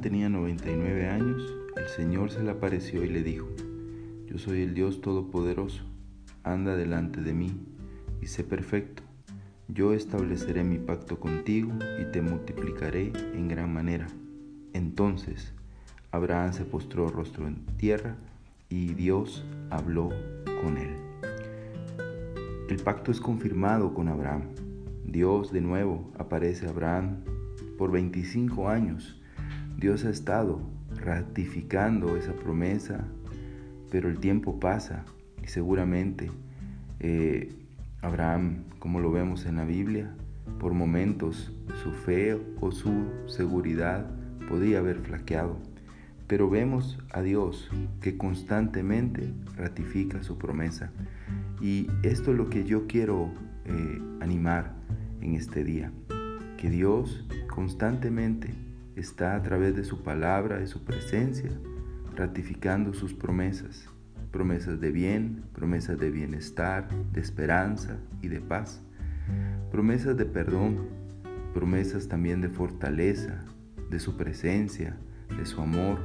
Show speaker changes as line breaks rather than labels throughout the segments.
tenía 99 años, el Señor se le apareció y le dijo, Yo soy el Dios Todopoderoso, anda delante de mí y sé perfecto. Yo estableceré mi pacto contigo y te multiplicaré en gran manera. Entonces Abraham se postró rostro en tierra y Dios habló con él. El pacto es confirmado con Abraham. Dios de nuevo aparece a Abraham por 25 años. Dios ha estado ratificando esa promesa, pero el tiempo pasa y seguramente eh, Abraham, como lo vemos en la Biblia, por momentos su fe o su seguridad podía haber flaqueado, pero vemos a Dios que constantemente ratifica su promesa. Y esto es lo que yo quiero eh, animar en este día, que Dios constantemente está a través de su palabra, de su presencia, ratificando sus promesas, promesas de bien, promesas de bienestar, de esperanza y de paz, promesas de perdón, promesas también de fortaleza, de su presencia, de su amor,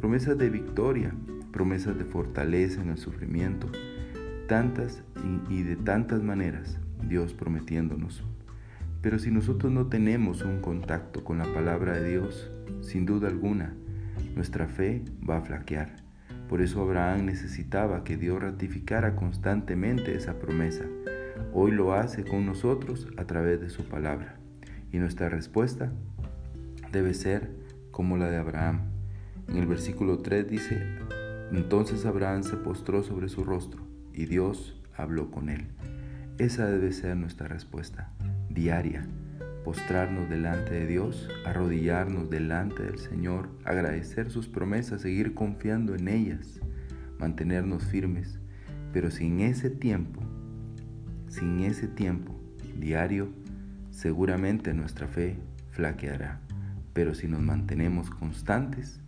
promesas de victoria, promesas de fortaleza en el sufrimiento, tantas y, de tantas maneras Dios prometiéndonos. Pero si nosotros no tenemos un contacto con la palabra de Dios, sin duda alguna, nuestra fe va a flaquear. Por eso Abraham necesitaba que Dios ratificara constantemente esa promesa. Hoy lo hace con nosotros a través de su palabra. Y nuestra respuesta debe ser como la de Abraham. En el versículo 3 dice, entonces Abraham se postró sobre su rostro y Dios habló con él. Esa debe ser nuestra respuesta diaria. Postrarnos delante de Dios, arrodillarnos delante del Señor, agradecer sus promesas, seguir confiando en ellas, mantenernos firmes. Pero sin ese tiempo, sin ese tiempo diario, seguramente nuestra fe flaqueará. Pero si nos mantenemos constantes,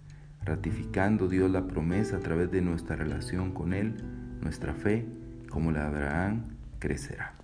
ratificando Dios la promesa a través de nuestra relación con Él, nuestra fe, como la de Abraham, crecerá.